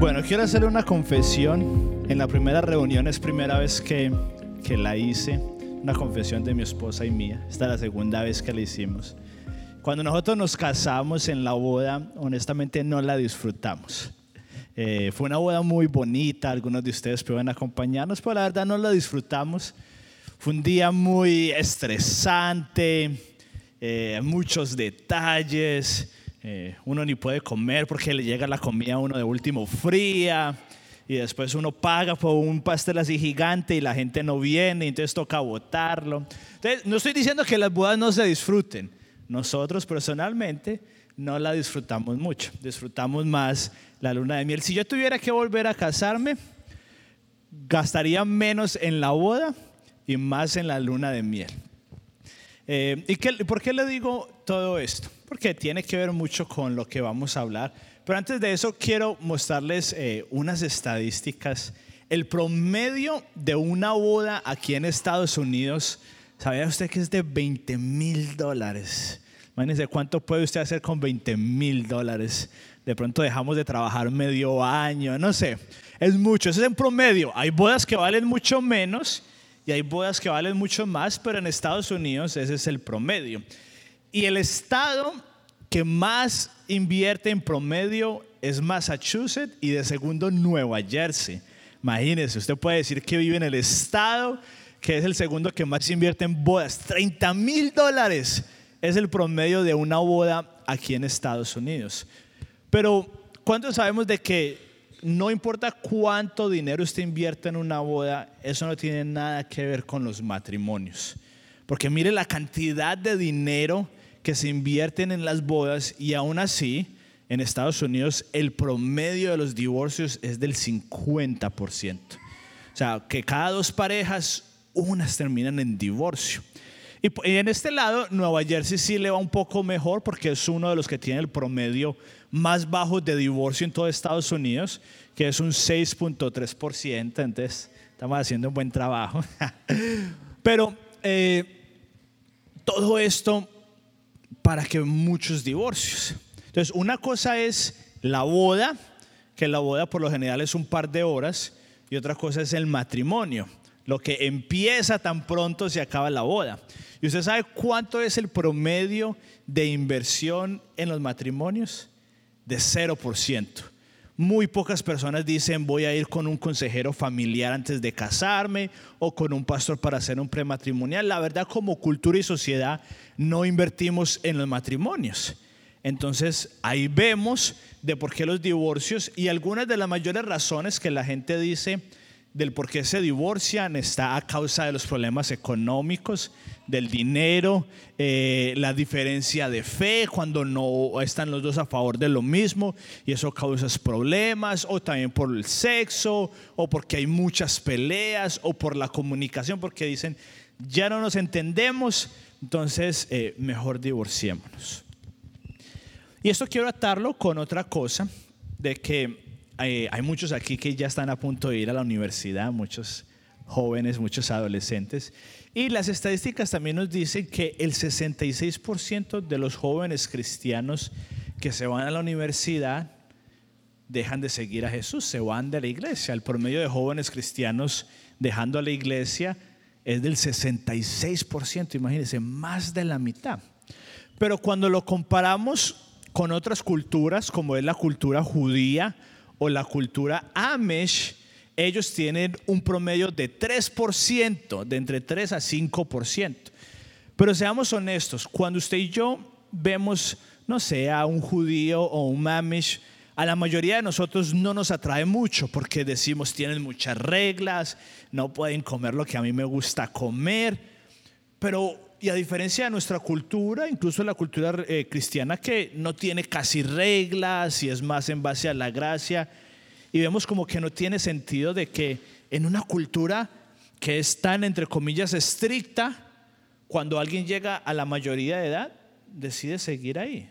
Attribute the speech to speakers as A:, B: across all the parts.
A: Bueno, quiero hacer una confesión. En la primera reunión es primera vez que, que la hice, una confesión de mi esposa y mía. Esta es la segunda vez que la hicimos. Cuando nosotros nos casamos en la boda, honestamente no la disfrutamos. Eh, fue una boda muy bonita, algunos de ustedes pueden acompañarnos, pero la verdad no la disfrutamos. Fue un día muy estresante, eh, muchos detalles. Eh, uno ni puede comer porque le llega la comida a uno de último fría. Y después uno paga por un pastel así gigante y la gente no viene, entonces toca botarlo. Entonces, no estoy diciendo que las bodas no se disfruten. Nosotros personalmente no la disfrutamos mucho. Disfrutamos más la luna de miel. Si yo tuviera que volver a casarme, gastaría menos en la boda y más en la luna de miel. Eh, ¿Y qué, por qué le digo todo esto? Porque tiene que ver mucho con lo que vamos a hablar. Pero antes de eso quiero mostrarles eh, unas estadísticas. El promedio de una boda aquí en Estados Unidos, ¿sabía usted que es de 20 mil dólares? Imagínense cuánto puede usted hacer con 20 mil dólares. De pronto dejamos de trabajar medio año, no sé. Es mucho, eso es en promedio. Hay bodas que valen mucho menos y hay bodas que valen mucho más, pero en Estados Unidos ese es el promedio. Y el estado que más invierte en promedio es Massachusetts y de segundo Nueva Jersey. Imagínese, usted puede decir que vive en el estado que es el segundo que más invierte en bodas. 30 mil dólares es el promedio de una boda aquí en Estados Unidos. Pero, ¿cuántos sabemos de que no importa cuánto dinero usted invierte en una boda, eso no tiene nada que ver con los matrimonios. Porque mire la cantidad de dinero que se invierten en las bodas y aún así en Estados Unidos el promedio de los divorcios es del 50%. O sea, que cada dos parejas, unas terminan en divorcio. Y en este lado, Nueva Jersey sí le va un poco mejor porque es uno de los que tiene el promedio más bajo de divorcio en todo Estados Unidos, que es un 6.3%. Entonces, estamos haciendo un buen trabajo. Pero eh, todo esto para que muchos divorcios. Entonces, una cosa es la boda, que la boda por lo general es un par de horas, y otra cosa es el matrimonio, lo que empieza tan pronto se acaba la boda. ¿Y usted sabe cuánto es el promedio de inversión en los matrimonios? De 0%. Muy pocas personas dicen voy a ir con un consejero familiar antes de casarme o con un pastor para hacer un prematrimonial. La verdad como cultura y sociedad no invertimos en los matrimonios. Entonces ahí vemos de por qué los divorcios y algunas de las mayores razones que la gente dice del por qué se divorcian está a causa de los problemas económicos, del dinero, eh, la diferencia de fe cuando no están los dos a favor de lo mismo y eso causa problemas, o también por el sexo, o porque hay muchas peleas, o por la comunicación, porque dicen, ya no nos entendemos, entonces eh, mejor divorciémonos. Y esto quiero atarlo con otra cosa, de que hay, muchos aquí que ya están a punto de ir a la universidad, muchos jóvenes, muchos adolescentes. Y las estadísticas también nos dicen que el 66% de los jóvenes cristianos que se van a la universidad dejan de seguir a Jesús, se van de la iglesia. El promedio de jóvenes cristianos dejando a la iglesia es del 66%, imagínense, más de la mitad. Pero cuando lo comparamos con otras culturas, como es la cultura judía, o la cultura Amish, ellos tienen un promedio de 3%, de entre 3 a 5%. Pero seamos honestos, cuando usted y yo vemos, no sé, a un judío o un Amish, a la mayoría de nosotros no nos atrae mucho porque decimos tienen muchas reglas, no pueden comer lo que a mí me gusta comer, pero y a diferencia de nuestra cultura, incluso la cultura eh, cristiana que no tiene casi reglas y es más en base a la gracia, y vemos como que no tiene sentido de que en una cultura que es tan, entre comillas, estricta, cuando alguien llega a la mayoría de edad, decide seguir ahí.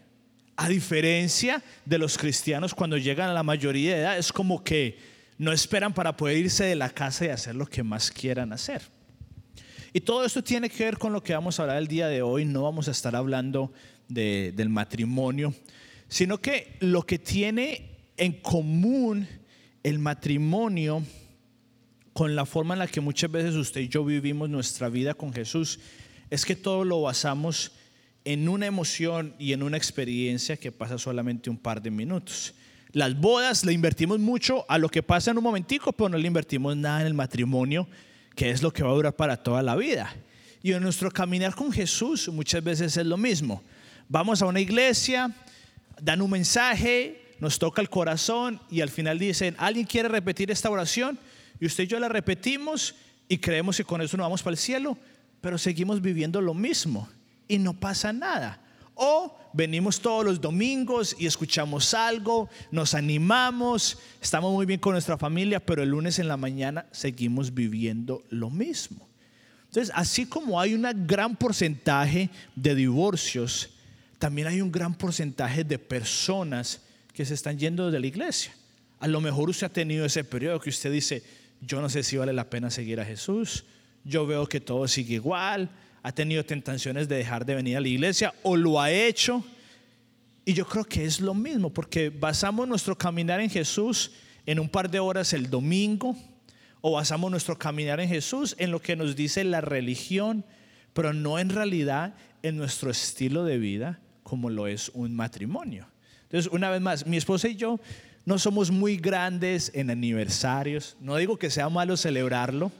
A: A diferencia de los cristianos cuando llegan a la mayoría de edad, es como que no esperan para poder irse de la casa y hacer lo que más quieran hacer. Y todo esto tiene que ver con lo que vamos a hablar el día de hoy. No vamos a estar hablando del matrimonio, sino que lo que tiene en común el matrimonio, con la forma en la que muchas veces usted y yo vivimos nuestra vida con Jesús, es que todo lo basamos en una emoción y en una experiencia que pasa solamente un par de minutos. Las bodas le invertimos mucho a lo que pasa en un momentico, pero no le invertimos nada en el matrimonio, que es lo que va a durar para toda la vida. Y en nuestro caminar con Jesús muchas veces es lo mismo. Vamos a una iglesia, dan un mensaje, nos toca el corazón y al final dicen, ¿alguien quiere repetir esta oración? Y usted y yo la repetimos y creemos que con eso nos vamos para el cielo, pero seguimos viviendo lo mismo y no pasa nada. O venimos todos los domingos y escuchamos algo, nos animamos, estamos muy bien con nuestra familia, pero el lunes en la mañana seguimos viviendo lo mismo. Entonces, así como hay un gran porcentaje de divorcios, también hay un gran porcentaje de personas que se están yendo de la iglesia. A lo mejor usted ha tenido ese periodo que usted dice, yo no sé si vale la pena seguir a Jesús, yo veo que todo sigue igual, ha tenido tentaciones de dejar de venir a la iglesia o lo ha hecho. Y yo creo que es lo mismo, porque basamos nuestro caminar en Jesús en un par de horas el domingo, o basamos nuestro caminar en Jesús en lo que nos dice la religión, pero no en realidad en nuestro estilo de vida como lo es un matrimonio. Entonces, una vez más, mi esposa y yo no somos muy grandes en aniversarios. No digo que sea malo celebrarlo,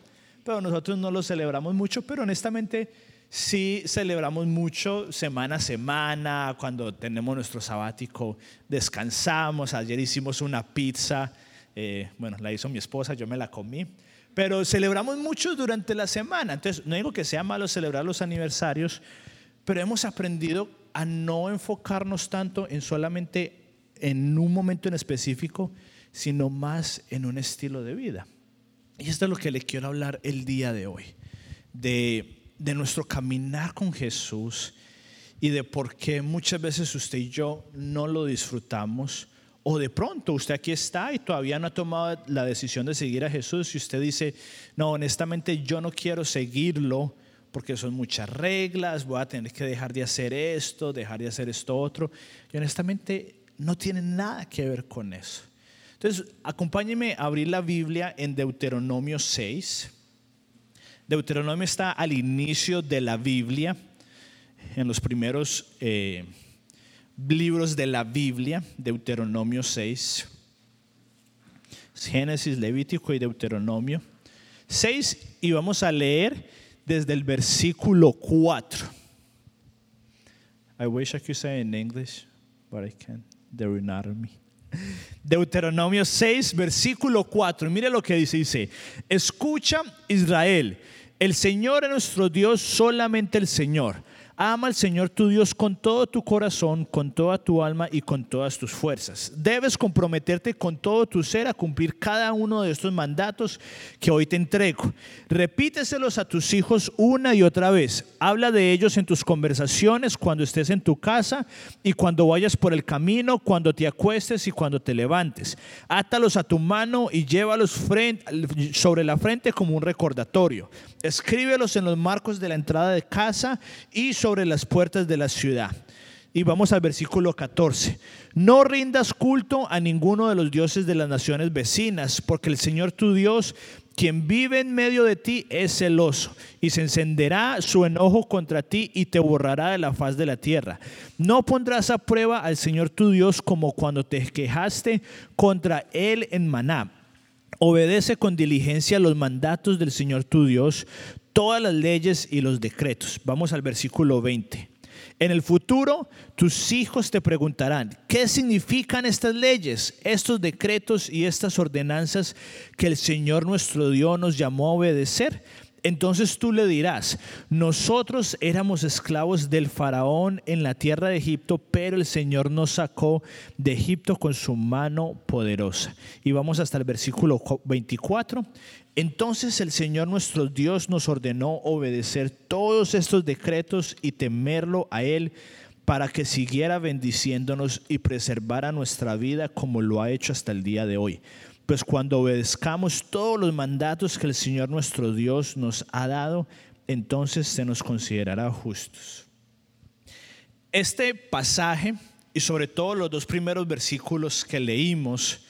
A: pero nosotros no lo celebramos mucho, pero honestamente sí celebramos mucho semana a semana, cuando tenemos nuestro sabático, descansamos. Ayer hicimos una pizza, eh, bueno, la hizo mi esposa, yo me la comí, pero celebramos mucho durante la semana. Entonces, no digo que sea malo celebrar los aniversarios, pero hemos aprendido a no enfocarnos tanto en solamente en un momento en específico, sino más en un estilo de vida. Y esto es lo que le quiero hablar el día de hoy, de, de nuestro caminar con Jesús y de por qué muchas veces usted y yo no lo disfrutamos. O de pronto usted aquí está y todavía no ha tomado la decisión de seguir a Jesús y usted dice, no, honestamente yo no quiero seguirlo porque son muchas reglas, voy a tener que dejar de hacer esto, dejar de hacer esto otro. Y honestamente no tiene nada que ver con eso. Entonces, acompáñenme a abrir la Biblia en Deuteronomio 6. Deuteronomio está al inicio de la Biblia, en los primeros eh, libros de la Biblia, Deuteronomio 6. Génesis, Levítico y Deuteronomio 6. Y vamos a leer desde el versículo 4. I wish I could say in English, but I can't. Deuteronomio. Deuteronomio 6, versículo 4. Mire lo que dice, dice, escucha Israel, el Señor es nuestro Dios, solamente el Señor. Ama al Señor tu Dios con todo tu corazón, con toda tu alma y con todas tus fuerzas. Debes comprometerte con todo tu ser a cumplir cada uno de estos mandatos que hoy te entrego. Repíteselos a tus hijos una y otra vez. Habla de ellos en tus conversaciones, cuando estés en tu casa y cuando vayas por el camino, cuando te acuestes y cuando te levantes. Átalos a tu mano y llévalos sobre la frente como un recordatorio. Escríbelos en los marcos de la entrada de casa y sobre sobre las puertas de la ciudad. Y vamos al versículo 14. No rindas culto a ninguno de los dioses de las naciones vecinas, porque el Señor tu Dios, quien vive en medio de ti, es celoso y se encenderá su enojo contra ti y te borrará de la faz de la tierra. No pondrás a prueba al Señor tu Dios como cuando te quejaste contra él en Maná. Obedece con diligencia los mandatos del Señor tu Dios, todas las leyes y los decretos. Vamos al versículo 20. En el futuro, tus hijos te preguntarán, ¿qué significan estas leyes, estos decretos y estas ordenanzas que el Señor nuestro Dios nos llamó a obedecer? Entonces tú le dirás, nosotros éramos esclavos del faraón en la tierra de Egipto, pero el Señor nos sacó de Egipto con su mano poderosa. Y vamos hasta el versículo 24. Entonces el Señor nuestro Dios nos ordenó obedecer todos estos decretos y temerlo a Él para que siguiera bendiciéndonos y preservara nuestra vida como lo ha hecho hasta el día de hoy. Pues cuando obedezcamos todos los mandatos que el Señor nuestro Dios nos ha dado, entonces se nos considerará justos. Este pasaje y sobre todo los dos primeros versículos que leímos,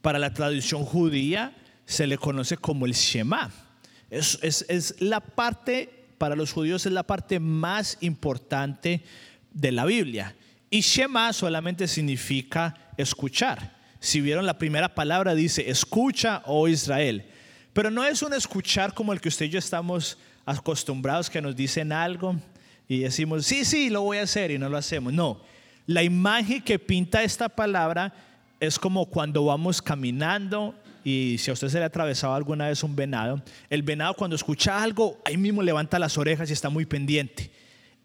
A: para la tradición judía se le conoce como el Shema. Es, es, la parte, para los judíos es la parte más importante de la Biblia. Y Shema solamente significa escuchar. Si vieron la primera palabra dice, escucha, oh Israel. Pero no es un escuchar como el que usted y yo estamos acostumbrados, que nos dicen algo y decimos, sí, sí, lo voy a hacer y no lo hacemos. No, la imagen que pinta esta palabra es como cuando vamos caminando y si a usted se le ha atravesado alguna vez un venado, el venado cuando escucha algo, ahí mismo levanta las orejas y está muy pendiente.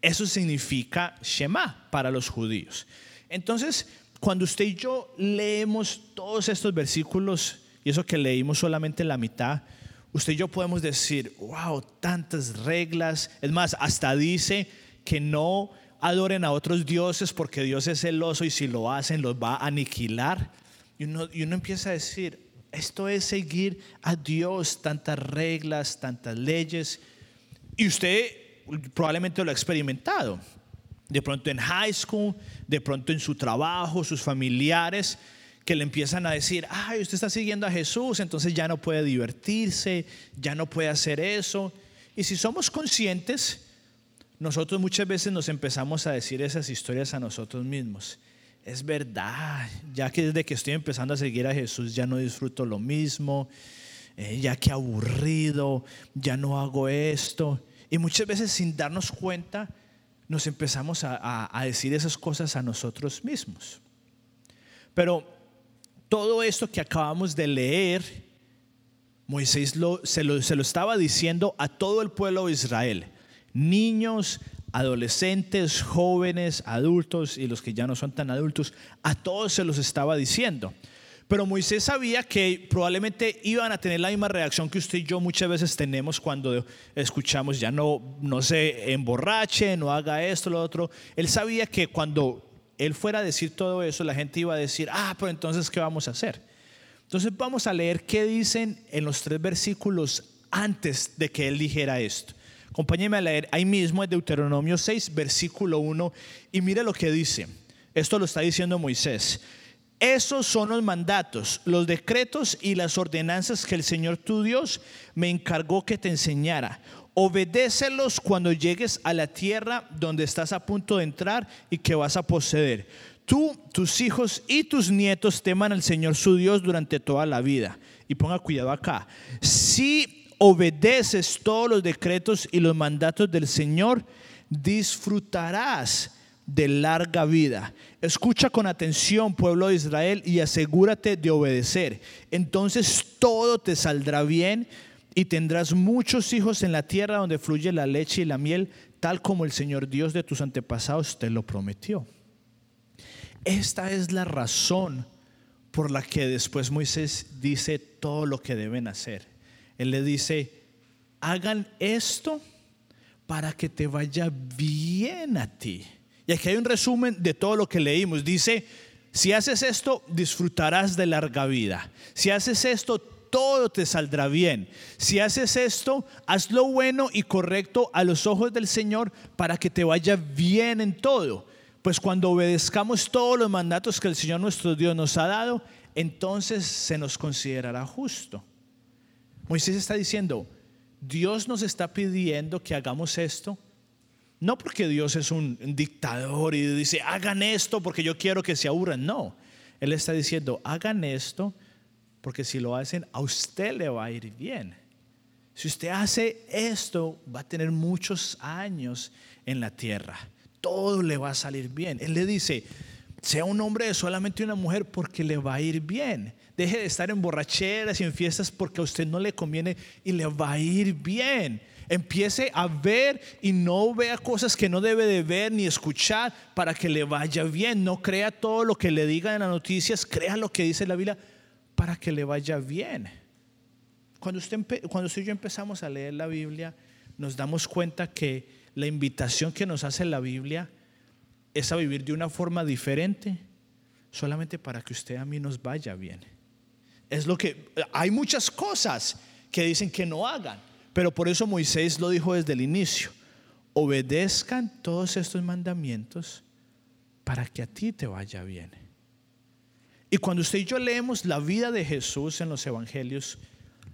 A: Eso significa Shema para los judíos. Entonces, cuando usted y yo leemos todos estos versículos, y eso que leímos solamente la mitad, usted y yo podemos decir, wow, tantas reglas. Es más, hasta dice que no adoren a otros dioses porque Dios es celoso y si lo hacen los va a aniquilar. Y uno, y uno empieza a decir, esto es seguir a Dios, tantas reglas, tantas leyes. Y usted probablemente lo ha experimentado. De pronto en high school, de pronto en su trabajo, sus familiares, que le empiezan a decir, ay, usted está siguiendo a Jesús, entonces ya no puede divertirse, ya no puede hacer eso. Y si somos conscientes, nosotros muchas veces nos empezamos a decir esas historias a nosotros mismos. Es verdad, ya que desde que estoy empezando a seguir a Jesús ya no disfruto lo mismo, eh, ya que aburrido, ya no hago esto. Y muchas veces sin darnos cuenta nos empezamos a, decir esas cosas a nosotros mismos. Pero todo esto que acabamos de leer, Moisés se, lo, se lo estaba diciendo a todo el pueblo de Israel niños, adolescentes, jóvenes, adultos y los que ya no son tan adultos, a todos se los estaba diciendo. Pero Moisés sabía que probablemente iban a tener la misma reacción que usted y yo muchas veces tenemos cuando escuchamos, ya no, no se emborrache, no haga esto, lo otro. Él sabía que cuando él fuera a decir todo eso, la gente iba a decir, ah, pero entonces, ¿qué vamos a hacer? Entonces vamos a leer qué dicen en los tres versículos antes de que él dijera esto. Acompáñeme a leer ahí mismo en Deuteronomio 6, versículo 1, y mire lo que dice. Esto lo está diciendo Moisés. Esos son los mandatos, los decretos y las ordenanzas que el Señor tu Dios me encargó que te enseñara. Obedécelos cuando llegues a la tierra donde estás a punto de entrar y que vas a poseer. Tú, tus hijos y tus nietos teman al Señor su Dios durante toda la vida. Y ponga cuidado acá. Si obedeces todos los decretos y los mandatos del Señor, disfrutarás de larga vida. Escucha con atención, pueblo de Israel, y asegúrate de obedecer. Entonces todo te saldrá bien y tendrás muchos hijos en la tierra donde fluye la leche y la miel, tal como el Señor Dios de tus antepasados te lo prometió. Esta es la razón por la que después Moisés dice todo lo que deben hacer. Él le dice, hagan esto para que te vaya bien a ti. Y aquí hay un resumen de todo lo que leímos. Dice, si haces esto, disfrutarás de larga vida. Si haces esto, todo te saldrá bien. Si haces esto, haz lo bueno y correcto a los ojos del Señor para que te vaya bien en todo. Pues cuando obedezcamos todos los mandatos que el Señor nuestro Dios nos ha dado, entonces se nos considerará justo. Moisés está diciendo, Dios nos está pidiendo que hagamos esto, no porque Dios es un dictador y dice, hagan esto porque yo quiero que se aburran, no. Él está diciendo, hagan esto porque si lo hacen, a usted le va a ir bien. Si usted hace esto, va a tener muchos años en la tierra. Todo le va a salir bien. Él le dice, sea un hombre de solamente una mujer porque le va a ir bien. Deje de estar en borracheras y en fiestas porque a usted no le conviene y le va a ir bien. Empiece a ver y no vea cosas que no debe de ver ni escuchar para que le vaya bien. No crea todo lo que le digan en las noticias, crea lo que dice la Biblia para que le vaya bien. Cuando usted, cuando usted y yo empezamos a leer la Biblia, nos damos cuenta que la invitación que nos hace la Biblia es a vivir de una forma diferente, solamente para que usted a mí nos vaya bien. Es lo que hay muchas cosas que dicen que no hagan, pero por eso Moisés lo dijo desde el inicio. Obedezcan todos estos mandamientos para que a ti te vaya bien. Y cuando usted y yo leemos la vida de Jesús en los evangelios,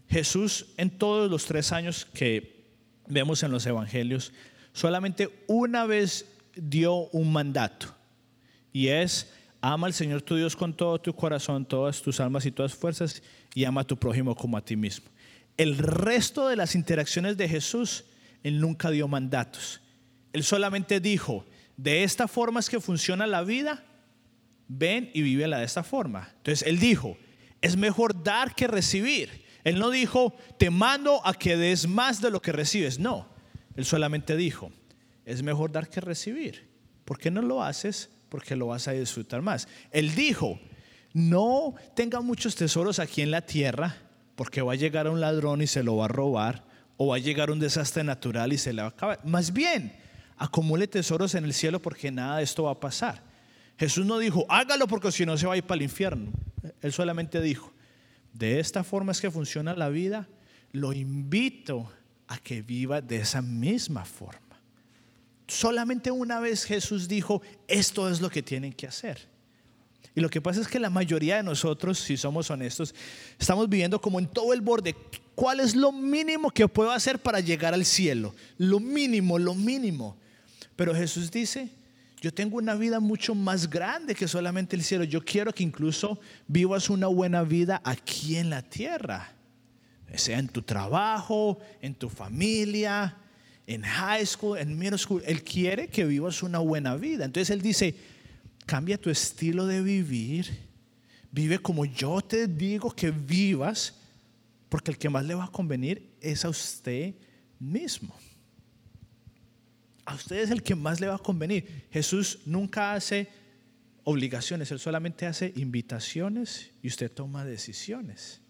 A: Jesús en todos los tres años que vemos en los evangelios, solamente una vez dio un mandato y es ama al Señor tu Dios con todo tu corazón, todas tus almas y todas fuerzas y ama a tu prójimo como a ti mismo. El resto de las interacciones de Jesús, Él nunca dio mandatos. Él solamente dijo, de esta forma es que funciona la vida, ven y vívela de esta forma. Entonces Él dijo, es mejor dar que recibir. Él no dijo, te mando a que des más de lo que recibes. No, Él solamente dijo, es mejor dar que recibir. ¿Por qué no lo haces? Porque lo vas a disfrutar más. Él dijo, no tenga muchos tesoros aquí en la tierra, porque va a llegar un ladrón y se lo va a robar, o va a llegar un desastre natural y se le va a acabar. Más bien, acumule tesoros en el cielo porque nada de esto va a pasar. Jesús no dijo, hágalo porque si no se va a ir para el infierno. Él solamente dijo, de esta forma es que funciona la vida, lo invito a que viva de esa misma forma. Solamente una vez Jesús dijo, esto es lo que tienen que hacer. Y lo que pasa es que la mayoría de nosotros, si somos honestos, estamos viviendo como en todo el borde. ¿Cuál es lo mínimo que puedo hacer para llegar al cielo? Lo mínimo, lo mínimo. Pero Jesús dice, yo tengo una vida mucho más grande que solamente el cielo. Yo quiero que incluso vivas una buena vida aquí en la tierra. Sea en tu trabajo, en tu familia, en high school, en middle school. Él quiere que vivas una buena vida. Entonces Él dice, Cambia tu estilo de vivir. Vive como yo te digo que vivas, porque el que más le va a convenir es a usted mismo. A usted es el que más le va a convenir. Jesús nunca hace obligaciones, Él solamente hace invitaciones y usted toma decisiones.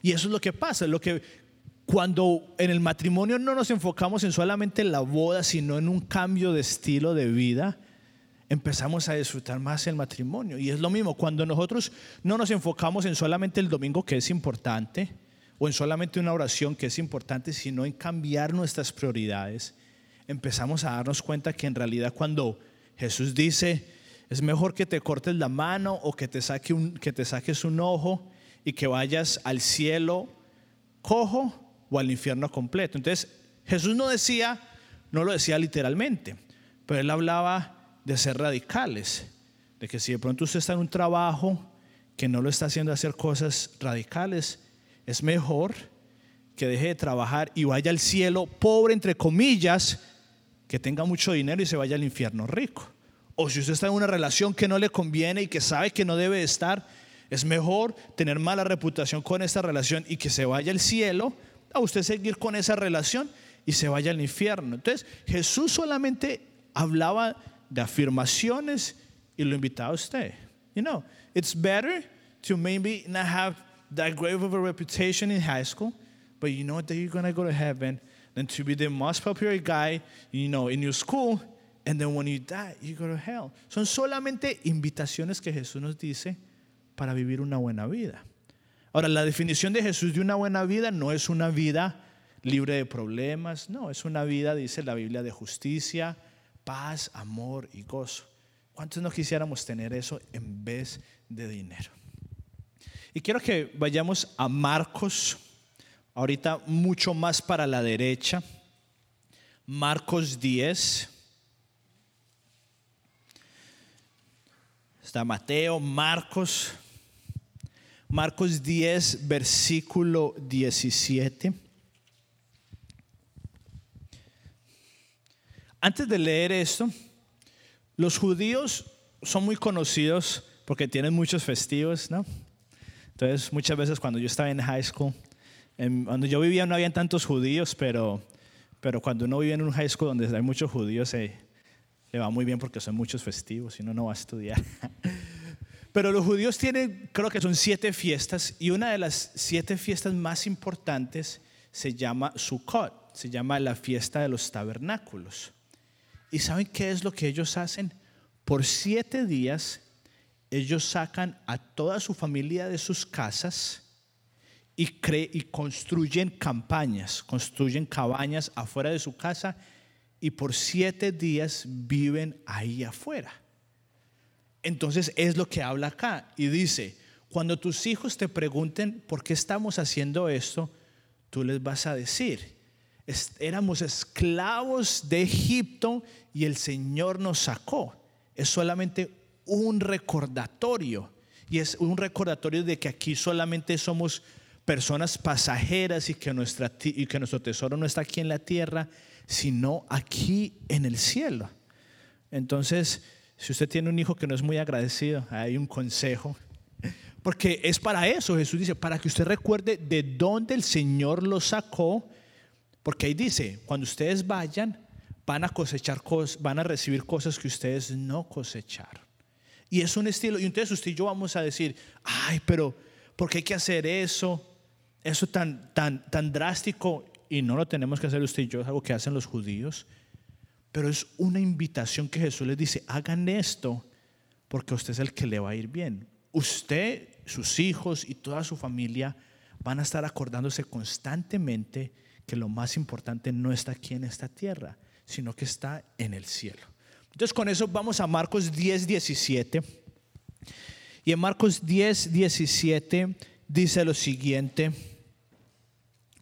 A: Y eso es lo que pasa, lo que cuando en el matrimonio no nos enfocamos en solamente la boda, sino en un cambio de estilo de vida, empezamos a disfrutar más el matrimonio. Y es lo mismo, cuando nosotros no nos enfocamos en solamente el domingo que es importante, o en solamente una oración que es importante, sino en cambiar nuestras prioridades, empezamos a darnos cuenta que en realidad cuando Jesús dice, es mejor que te cortes la mano o que te, saque un, que te saques un ojo y que vayas al cielo cojo o al infierno completo. Entonces, Jesús no decía, no lo decía literalmente, pero él hablaba de ser radicales, de que si de pronto usted está en un trabajo que no lo está haciendo hacer cosas radicales, es mejor que deje de trabajar y vaya al cielo pobre, entre comillas, que tenga mucho dinero y se vaya al infierno rico. O si usted está en una relación que no le conviene y que sabe que no debe estar, es mejor tener mala reputación con esta relación y que se vaya al cielo a usted seguir con esa relación y se vaya al infierno. Entonces Jesús solamente hablaba de afirmaciones y lo invitaba a usted. You know, it's better to maybe not have that great of a reputation in high school, but you know that you're going to go to heaven than to be the most popular guy, you know, in your school, and then when you die, you go to hell. Son solamente invitaciones que Jesús nos dice para vivir una buena vida. Ahora, la definición de Jesús de una buena vida no es una vida libre de problemas, no, es una vida, dice la Biblia, de justicia, paz, amor y gozo. ¿Cuántos no quisiéramos tener eso en vez de dinero? Y quiero que vayamos a Marcos, ahorita mucho más para la derecha. Marcos 10. Está Mateo, Marcos. Marcos 10, versículo 17. Antes de leer esto, los judíos son muy conocidos porque tienen muchos festivos, ¿no? Entonces, muchas veces cuando yo estaba en high school, cuando yo vivía no habían tantos judíos, pero, pero cuando uno vive en un high school donde hay muchos judíos, le va muy bien porque son muchos festivos y uno no va a estudiar. Pero los judíos tienen, creo que son siete fiestas, y una de las siete fiestas más importantes se llama Sukkot, se llama la fiesta de los tabernáculos. ¿Y saben qué es lo que ellos hacen? Por siete días ellos sacan a toda su familia de sus casas y, y construyen campañas, construyen cabañas afuera de su casa y por siete días viven ahí afuera. Entonces es lo que habla acá y dice, cuando tus hijos te pregunten por qué estamos haciendo esto, tú les vas a decir, éramos esclavos de Egipto y el Señor nos sacó. Es solamente un recordatorio y es un recordatorio de que aquí solamente somos personas pasajeras y que, y que nuestro tesoro no está aquí en la tierra, sino aquí en el cielo. Entonces, si usted tiene un hijo que no es muy agradecido, hay un consejo. Porque es para eso, Jesús dice, para que usted recuerde de dónde el Señor lo sacó. Porque ahí dice, cuando ustedes vayan, van a cosechar cosas, van a recibir cosas que ustedes no cosecharon. Y es un estilo, y entonces usted y yo vamos a decir, ay, pero ¿por qué hay que hacer eso? Eso tan, tan, tan drástico, y no lo tenemos que hacer usted y yo, es algo que hacen los judíos. Pero es una invitación que Jesús les dice, hagan esto porque usted es el que le va a ir bien. Usted, sus hijos y toda su familia van a estar acordándose constantemente que lo más importante no está aquí en esta tierra, sino que está en el cielo. Entonces con eso vamos a Marcos 10, 17. Y en Marcos 10, 17 dice lo siguiente.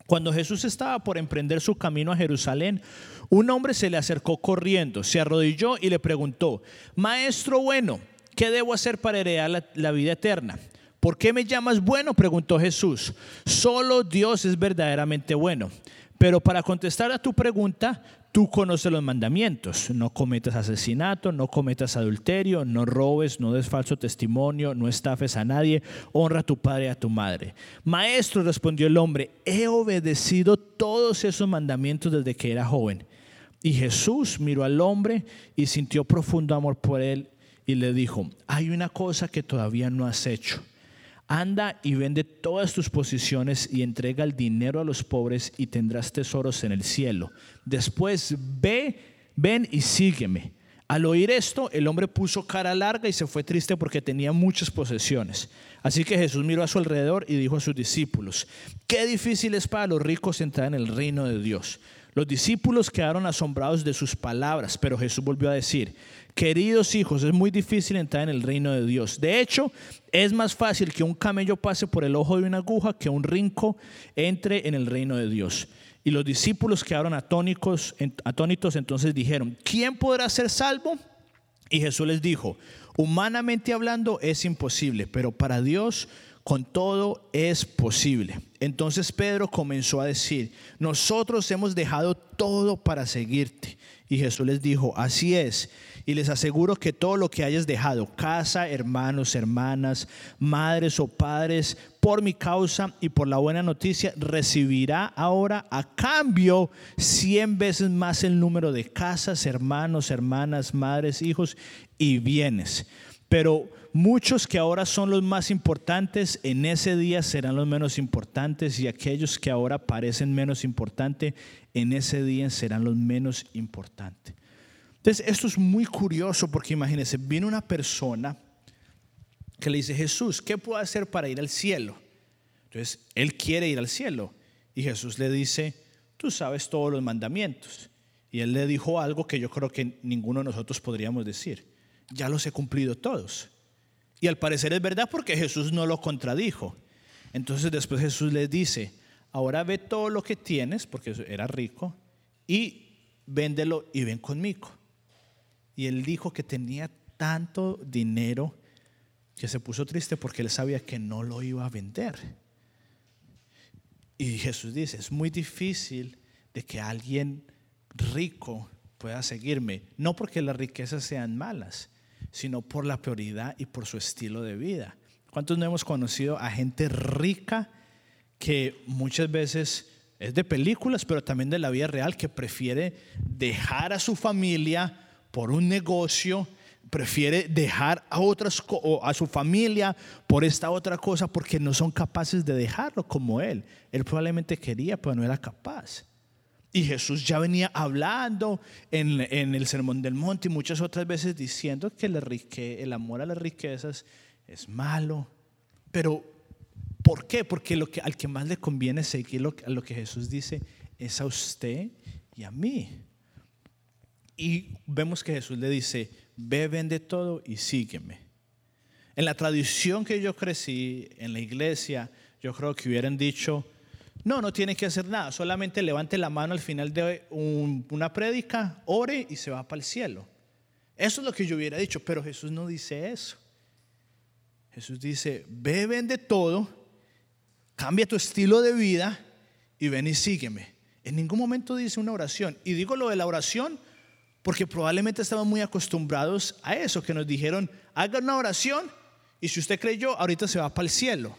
A: Cuando Jesús estaba por emprender su camino a Jerusalén, un hombre se le acercó corriendo, se arrodilló y le preguntó, Maestro bueno, ¿qué debo hacer para heredar la, vida eterna? ¿Por qué me llamas bueno? preguntó Jesús. Solo Dios es verdaderamente bueno. Pero para contestar a tu pregunta, Tú conoces los mandamientos, no cometas asesinato, no cometas adulterio, no robes, no des falso testimonio, no estafes a nadie, honra a tu padre y a tu madre. Maestro, respondió el hombre, he obedecido todos esos mandamientos desde que era joven. Y Jesús miró al hombre y sintió profundo amor por él y le dijo, hay una cosa que todavía no has hecho Anda y vende todas tus posiciones y entrega el dinero a los pobres y tendrás tesoros en el cielo. Después ve, ven y sígueme. Al oír esto, el hombre puso cara larga y se fue triste porque tenía muchas posesiones. Así que Jesús miró a su alrededor y dijo a sus discípulos, qué difícil es para los ricos entrar en el reino de Dios. Los discípulos quedaron asombrados de sus palabras, pero Jesús volvió a decir, Queridos hijos, es muy difícil entrar en el reino de Dios. De hecho, es más fácil que un camello pase por el ojo de una aguja que un rinco entre en el reino de Dios. Y los discípulos quedaron atónicos, atónitos, entonces dijeron, ¿quién podrá ser salvo? Y Jesús les dijo, humanamente hablando es imposible, pero para Dios con todo es posible. Entonces Pedro comenzó a decir, nosotros hemos dejado todo para seguirte. Y Jesús les dijo, así es. Y les aseguro que todo lo que hayas dejado, casa, hermanos, hermanas, madres o padres, por mi causa y por la buena noticia, recibirá ahora a cambio cien veces más el número de casas, hermanos, hermanas, madres, hijos y bienes. Pero muchos que ahora son los más importantes, en ese día serán los menos importantes y aquellos que ahora parecen menos importantes, en ese día serán los menos importantes. Entonces, esto es muy curioso porque imagínense, viene una persona que le dice, Jesús, ¿qué puedo hacer para ir al cielo? Entonces, él quiere ir al cielo. Y Jesús le dice, tú sabes todos los mandamientos. Y él le dijo algo que yo creo que ninguno de nosotros podríamos decir. Ya los he cumplido todos. Y al parecer es verdad porque Jesús no lo contradijo. Entonces después Jesús le dice, ahora ve todo lo que tienes, porque era rico, y véndelo y ven conmigo. Y él dijo que tenía tanto dinero que se puso triste porque él sabía que no lo iba a vender. Y Jesús dice, es muy difícil de que alguien rico pueda seguirme, no porque las riquezas sean malas, sino por la prioridad y por su estilo de vida. ¿Cuántos no hemos conocido a gente rica que muchas veces es de películas, pero también de la vida real, que prefiere dejar a su familia, por un negocio, prefiere dejar a otras o a su familia por esta otra cosa porque no son capaces de dejarlo como él. Él probablemente quería, pero no era capaz. Y Jesús ya venía hablando en, el Sermón del Monte y muchas otras veces diciendo que el amor a las riquezas es malo. Pero, ¿por qué? Porque lo que, al que más le conviene seguir lo, lo que Jesús dice es a usted y a mí. Y vemos que Jesús le dice, ve, vende todo y sígueme. En la tradición que yo crecí, en la iglesia, yo creo que hubieran dicho, no, no tiene que hacer nada, solamente levante la mano al final de una prédica, ore y se va para el cielo. Eso es lo que yo hubiera dicho, pero Jesús no dice eso. Jesús dice, ve, de todo, cambia tu estilo de vida y ven y sígueme. En ningún momento dice una oración. Y digo lo de la oración porque probablemente estamos muy acostumbrados a eso, que nos dijeron, haga una oración y si usted creyó, ahorita se va para el cielo.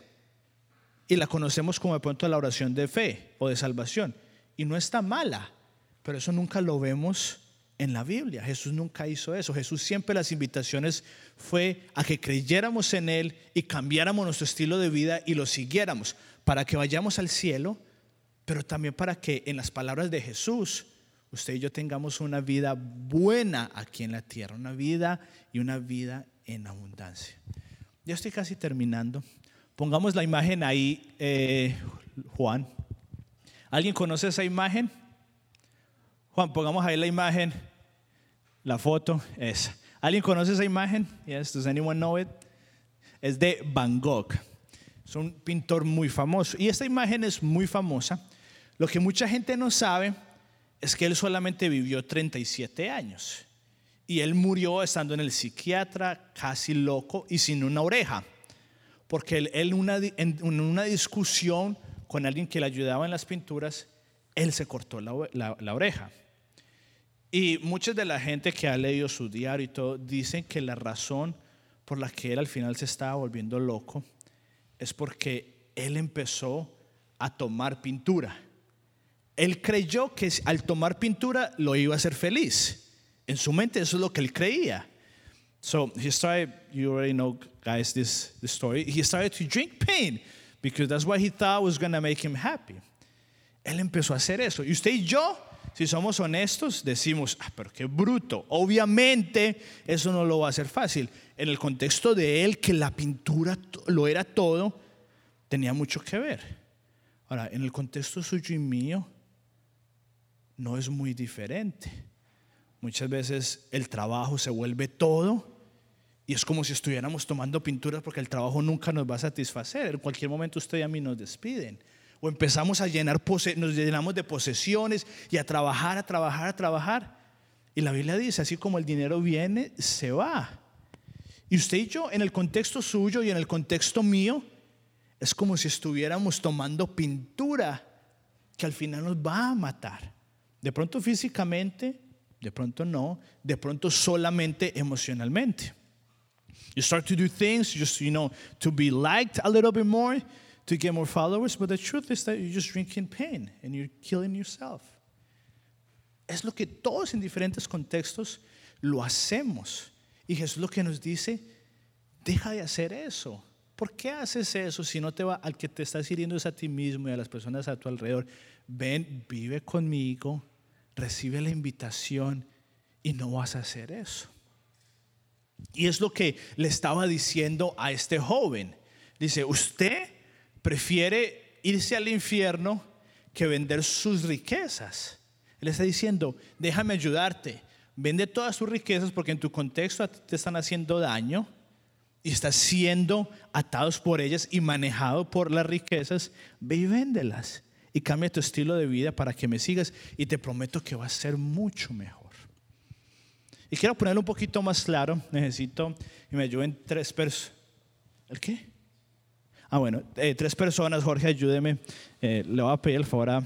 A: Y la conocemos como de pronto la oración de fe o de salvación. Y no está mala, pero eso nunca lo vemos en la Biblia. Jesús nunca hizo eso. Jesús siempre las invitaciones fue a que creyéramos en Él y cambiáramos nuestro estilo de vida y lo siguiéramos para que vayamos al cielo, pero también para que en las palabras de Jesús usted y yo tengamos una vida buena aquí en la tierra, una vida y una vida en abundancia. Ya estoy casi terminando. Pongamos la imagen ahí, eh, Juan. ¿Alguien conoce esa imagen? Juan, pongamos ahí la imagen, la foto, esa. ¿Alguien conoce esa imagen? Yes, does anyone know it? Es de Van Gogh. Es un pintor muy famoso. Y esta imagen es muy famosa. Lo que mucha gente no sabe es que él solamente vivió 37 años. Y él murió estando en el psiquiatra, casi loco y sin una oreja. Porque él, en, una, discusión con alguien que le ayudaba en las pinturas, él se cortó la, oreja. Y mucha de la gente que ha leído su diario y todo dicen que la razón por la que él al final se estaba volviendo loco es porque él empezó a tomar pintura. Él creyó que al tomar pintura lo iba a hacer feliz. En su mente eso es lo que él creía. So he started, you already know, guys, this, this story. He started to drink pain because that's what he thought was going to make him happy. Él empezó a hacer eso. Y usted y yo, si somos honestos, decimos, ah, pero qué bruto. Obviamente, eso no lo va a hacer fácil. En el contexto de él, que la pintura lo era todo, tenía mucho que ver. Ahora, en el contexto suyo y mío, no es muy diferente. Muchas veces el trabajo se vuelve todo y es como si estuviéramos tomando pinturas porque el trabajo nunca nos va a satisfacer. En cualquier momento usted y a mí nos despiden. O empezamos a llenar, nos llenamos de posesiones y a trabajar, a trabajar, a trabajar. Y la Biblia dice, así como el dinero viene, se va. Y usted y yo, en el contexto suyo y en el contexto mío, es como si estuviéramos tomando pintura que al final nos va a matar. De pronto físicamente, de pronto no, de pronto solamente emocionalmente. You start to do things just, you know, to be liked a little bit more, to get more followers, but the truth is that you're just drinking pain and you're killing yourself. Es lo que todos en diferentes contextos lo hacemos. Y Jesús lo que nos dice, deja de hacer eso. ¿Por qué haces eso si no te va al que te estás hiriendo es a ti mismo y a las personas a tu alrededor? Ven, vive conmigo, recibe la invitación y no vas a hacer eso. Y es lo que le estaba diciendo a este joven. Dice, usted prefiere irse al infierno que vender sus riquezas. Él está diciendo, déjame ayudarte, vende todas sus riquezas porque en tu contexto te están haciendo daño y estás siendo atados por ellas y manejado por las riquezas, ve y véndelas y cambia tu estilo de vida para que me sigas y te prometo que va a ser mucho mejor. Y quiero ponerlo un poquito más claro, necesito que me ayuden tres personas. ¿El qué? Ah, bueno, eh, tres personas, Jorge, ayúdeme. Eh, le voy a pedir el favor a,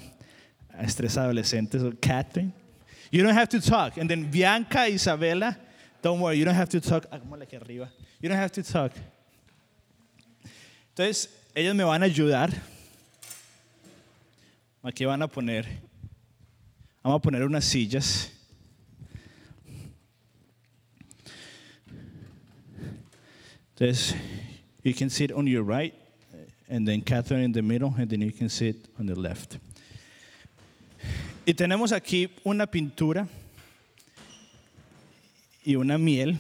A: tres adolescentes, Catherine. You don't have to talk. And then Bianca, Isabela, don't worry, you don't have to talk. Ah, aquí arriba. You don't have to talk. Entonces, ellos me van a ayudar Aquí van a poner, vamos a poner unas sillas. Entonces, you can sit on your right, and then Catherine in the middle, and then you can sit on the left. Y tenemos aquí una pintura y una miel.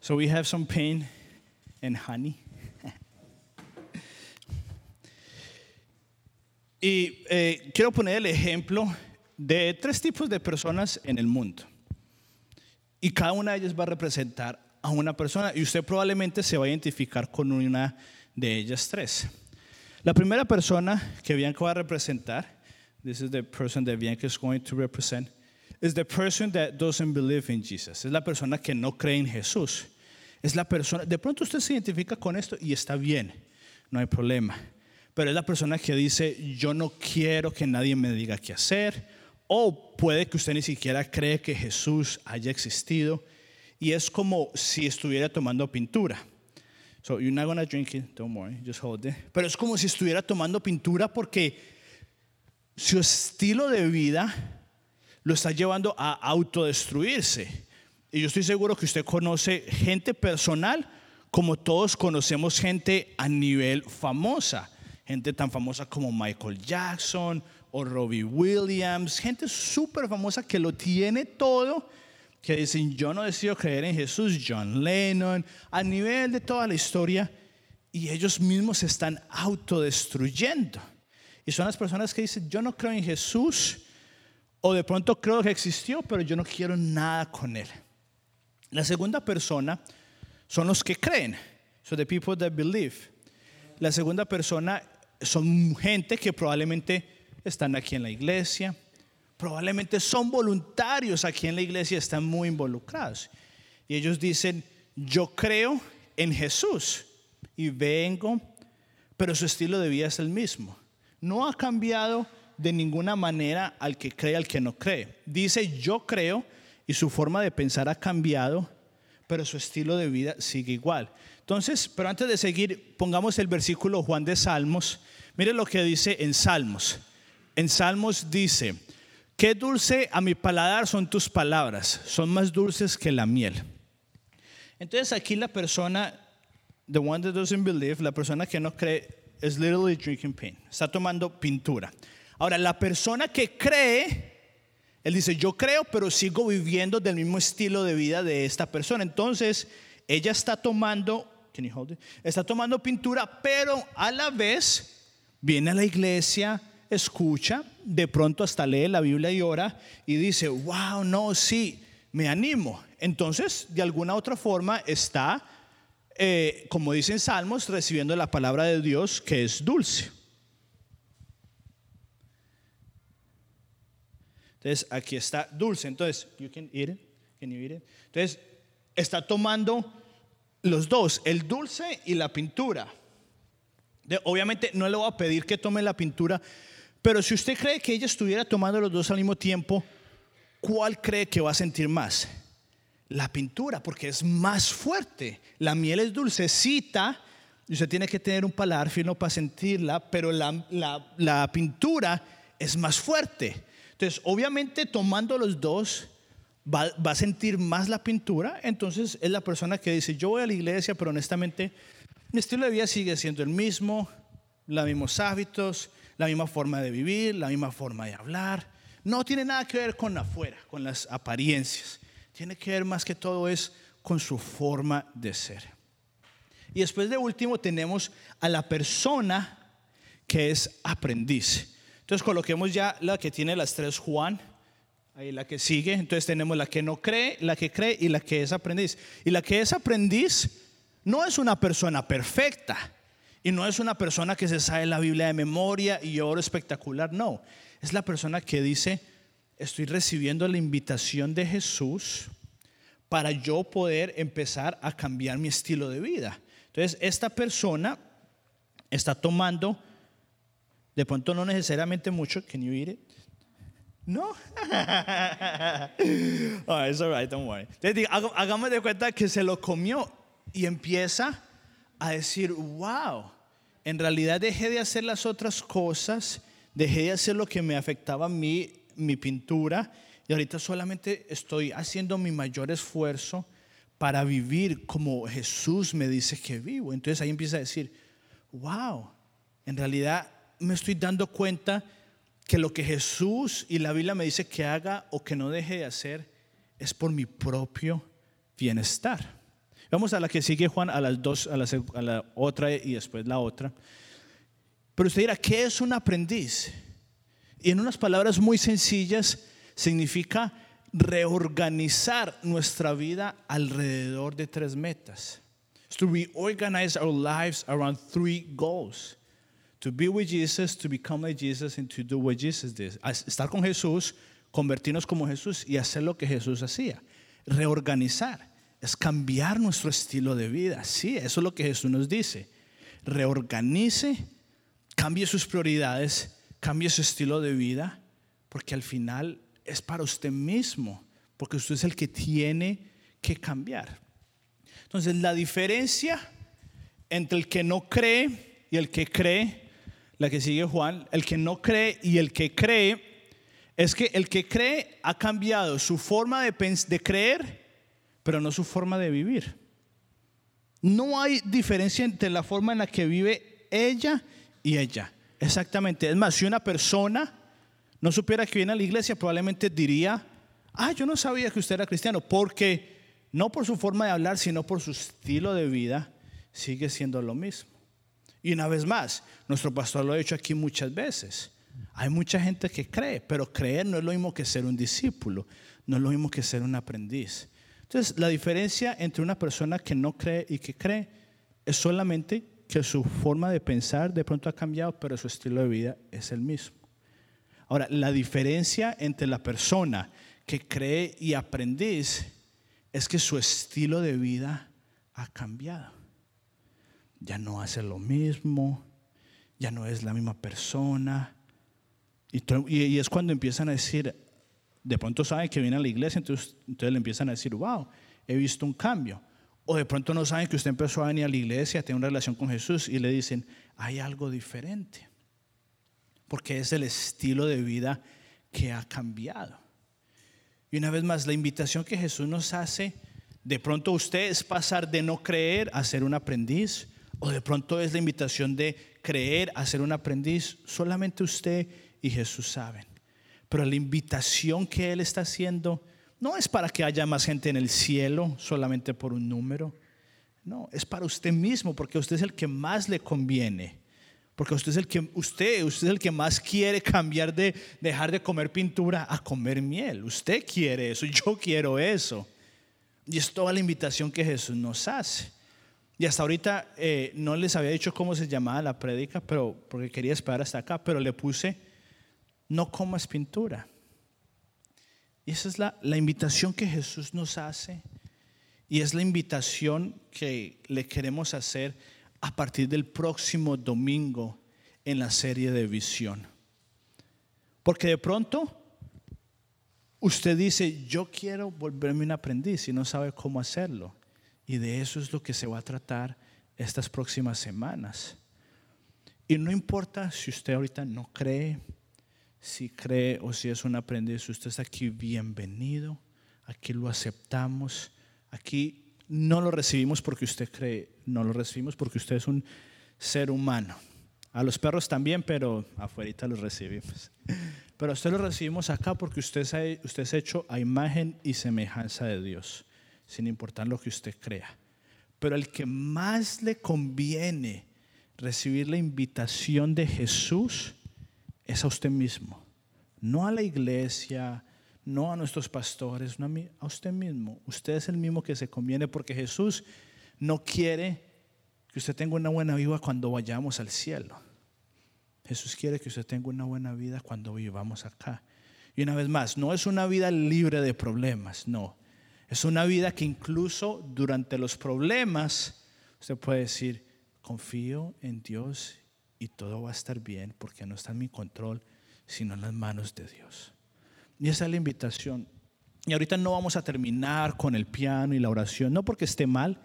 A: So we have some paint and honey. Y eh, quiero poner el ejemplo de tres tipos de personas en el mundo. Y cada una de ellas va a representar a una persona y usted probablemente se va a identificar con una de ellas tres. La primera persona que Bianca va a representar, this is the person that Bianca is going to represent, is the person that doesn't believe in Jesus. Es la persona que no cree en Jesús. Es la persona, de pronto usted se identifica con esto y está bien, no hay problema. Pero es la persona que dice, yo no quiero que nadie me diga qué hacer. O puede que usted ni siquiera cree que Jesús haya existido. Y es como si estuviera tomando pintura. So you're not gonna drink it, don't worry, just hold it. Pero es como si estuviera tomando pintura porque su estilo de vida lo está llevando a autodestruirse. Y yo estoy seguro que usted conoce gente personal como todos conocemos gente a nivel famosa. Gente tan famosa como Michael Jackson o Robbie Williams. Gente súper famosa que lo tiene todo. Que dicen, yo no decido creer en Jesús. John Lennon. A nivel de toda la historia. Y ellos mismos se están autodestruyendo. Y son las personas que dicen, yo no creo en Jesús. O de pronto creo que existió, pero yo no quiero nada con él. La segunda persona son los que creen. So the people that believe. La segunda persona son gente que probablemente están aquí en la iglesia, probablemente son voluntarios aquí en la iglesia, están muy involucrados. Y ellos dicen, yo creo en Jesús y vengo, pero su estilo de vida es el mismo. No ha cambiado de ninguna manera al que cree, al que no cree. Dice, yo creo y su forma de pensar ha cambiado, pero su estilo de vida sigue igual. Entonces, pero antes de seguir, pongamos el versículo Juan de Salmos. Mire lo que dice en Salmos. En Salmos dice, qué dulce a mi paladar son tus palabras, son más dulces que la miel. Entonces aquí la persona, the one that doesn't believe, la persona que no cree, is literally drinking pain. Está tomando pintura. Ahora, la persona que cree, él dice, yo creo, pero sigo viviendo del mismo estilo de vida de esta persona. Entonces, ella está tomando, can you hold it? Está tomando pintura, pero a la vez viene a la iglesia, escucha, de pronto hasta lee la Biblia y ora y dice, wow, no, sí, me animo. Entonces, de alguna otra forma está, eh, como dicen Salmos, recibiendo la palabra de Dios que es dulce. Entonces, aquí está dulce. Entonces, you can? Entonces, está tomando los dos, el dulce y la pintura. obviamente no le voy a pedir que tome la pintura, pero si usted cree que ella estuviera tomando los dos al mismo tiempo, ¿cuál cree que va a sentir más? La pintura, porque es más fuerte. La miel es dulcecita y usted tiene que tener un paladar fino para sentirla, pero la, la pintura es más fuerte. Entonces, obviamente tomando los dos, va, a sentir más la pintura. Entonces, es la persona que dice, yo voy a la iglesia, pero honestamente, mi estilo de vida sigue siendo el mismo, los mismos hábitos, la misma forma de vivir, la misma forma de hablar. No tiene nada que ver con afuera, con las apariencias. Tiene que ver más que todo es con su forma de ser. Y después de último tenemos a la persona que es aprendiz. Entonces coloquemos ya la que tiene las tres Juan, ahí la que sigue. Entonces tenemos la que no cree, la que cree y la que es aprendiz. Y la que es aprendiz no es una persona perfecta y no es una persona que se sabe la Biblia de memoria y oro espectacular, no. Es la persona que dice, estoy recibiendo la invitación de Jesús para yo poder empezar a cambiar mi estilo de vida. Entonces, esta persona está tomando de pronto no necesariamente mucho. Can you eat it? No. oh, it's all right, don't worry. hagamos de cuenta que se lo comió y empieza a decir, wow, en realidad dejé de hacer las otras cosas, dejé de hacer lo que me afectaba a mí, mi pintura, y ahorita solamente estoy haciendo mi mayor esfuerzo para vivir como Jesús me dice que vivo. Entonces ahí empieza a decir, wow, en realidad me estoy dando cuenta que lo que Jesús y la Biblia me dice que haga o que no deje de hacer es por mi propio bienestar. Vamos a la que sigue Juan, a las dos, a la, otra y después la otra. Pero usted dirá, ¿qué es un aprendiz? Y en unas palabras muy sencillas significa reorganizar nuestra vida alrededor de tres metas. to reorganize our lives around three goals. To be with Jesus, to become like Jesus, and to do what Jesus did. Estar con Jesús, convertirnos como Jesús y hacer lo que Jesús hacía. Reorganizar es cambiar nuestro estilo de vida. Sí, eso es lo que Jesús nos dice. Reorganice, cambie sus prioridades, cambie su estilo de vida, porque al final es para usted mismo, porque usted es el que tiene que cambiar. Entonces, la diferencia entre el que no cree y el que cree, la que sigue Juan, el que no cree y el que cree, es que el que cree ha cambiado su forma de, de creer, pero no su forma de vivir. No hay diferencia entre la forma en la que vive ella y ella. Exactamente. Es más, si una persona no supiera que viene a la iglesia, probablemente diría, ah, yo no sabía que usted era cristiano, porque no por su forma de hablar, sino por su estilo de vida, sigue siendo lo mismo. Y una vez más, nuestro pastor lo ha dicho aquí muchas veces. Hay mucha gente que cree, pero creer no es lo mismo que ser un discípulo, no es lo mismo que ser un aprendiz. Entonces, la diferencia entre una persona que no cree y que cree es solamente que su forma de pensar de pronto ha cambiado, pero su estilo de vida es el mismo. Ahora, la diferencia entre la persona que cree y aprendiz es que su estilo de vida ha cambiado. Ya no hace lo mismo, ya no es la misma persona. Y, es cuando empiezan a decir, de pronto saben que viene a la iglesia, entonces, entonces le empiezan a decir, wow, he visto un cambio. O de pronto no saben que usted empezó a venir a la iglesia, a tener una relación con Jesús y le dicen, hay algo diferente porque es el estilo de vida que ha cambiado. Y una vez más, la invitación que Jesús nos hace, de pronto usted es pasar de no creer a ser un aprendiz, o de pronto es la invitación de creer a ser un aprendiz, solamente usted y Jesús saben. Pero la invitación que Él está haciendo no es para que haya más gente en el cielo solamente por un número, no, es para usted mismo, porque usted es el que más le conviene porque usted es el que usted, usted es el que más quiere cambiar de dejar de comer pintura a comer miel. Usted quiere eso, yo quiero eso. Y es toda la invitación que Jesús nos hace. Y hasta ahorita eh, no les había dicho cómo se llamaba la prédica, pero porque quería esperar hasta acá, pero le puse no comas pintura. Y esa es la, la invitación que Jesús nos hace. Y es la invitación que le queremos hacer a partir del próximo domingo en la serie de visión. Porque de pronto usted dice, yo quiero volverme un aprendiz y no sabe cómo hacerlo. Y de eso es lo que se va a tratar estas próximas semanas. Y no importa si usted ahorita no cree, si cree o si es un aprendiz, usted está aquí bienvenido, aquí lo aceptamos, aquí no lo recibimos porque usted cree, no lo recibimos porque usted es un ser humano. A los perros también, pero afuera los recibimos. Pero a usted lo recibimos acá porque usted es, usted es hecho a imagen y semejanza de Dios, sin importar lo que usted crea. Pero el que más le conviene recibir la invitación de Jesús es a usted mismo, no a la iglesia, no a nuestros pastores, no a, usted mismo. Usted es el mismo que se conviene porque Jesús no quiere que usted tenga una buena vida cuando vayamos al cielo. Jesús quiere que usted tenga una buena vida cuando vivamos acá. Y una vez más, no es una vida libre de problemas, no. Es una vida que incluso durante los problemas usted puede decir, confío en Dios y todo va a estar bien porque no está en mi control, sino en las manos de Dios. Y esa es la invitación. Y ahorita no vamos a terminar con el piano y la oración, no porque esté mal,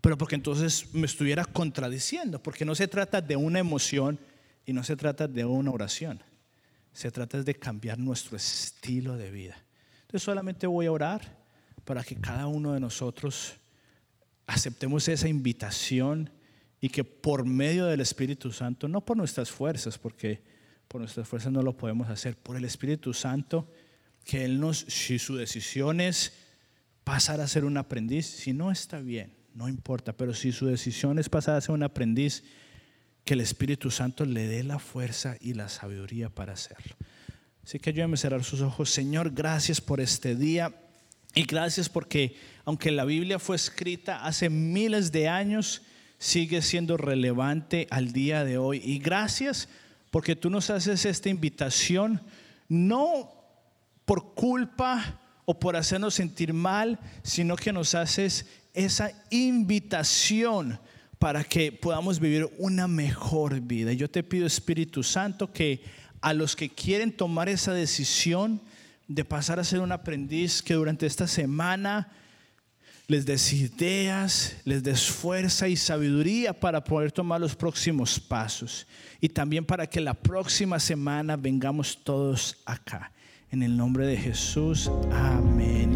A: pero porque entonces me estuviera contradiciendo, porque no se trata de una emoción y no se trata de una oración. Se trata de cambiar nuestro estilo de vida. Entonces solamente voy a orar para que cada uno de nosotros aceptemos esa invitación y que por medio del Espíritu Santo, no por nuestras fuerzas, porque por nuestras fuerzas no lo podemos hacer, por el Espíritu Santo, que Él nos, si su decisión es pasar a ser un aprendiz, si no está bien, no importa, pero si su decisión es pasar a ser un aprendiz, que el Espíritu Santo le dé la fuerza y la sabiduría para hacerlo. Así que ayúdame a cerrar sus ojos. Señor, gracias por este día. Y gracias porque aunque la Biblia fue escrita hace miles de años, sigue siendo relevante al día de hoy. Y gracias porque tú nos haces esta invitación, no por culpa o por hacernos sentir mal, sino que nos haces esa invitación para que podamos vivir una mejor vida. Yo te pido, Espíritu Santo, que a los que quieren tomar esa decisión de pasar a ser un aprendiz, que durante esta semana les des ideas, les des fuerza y sabiduría para poder tomar los próximos pasos. Y también para que la próxima semana vengamos todos acá. En el nombre de Jesús, amén.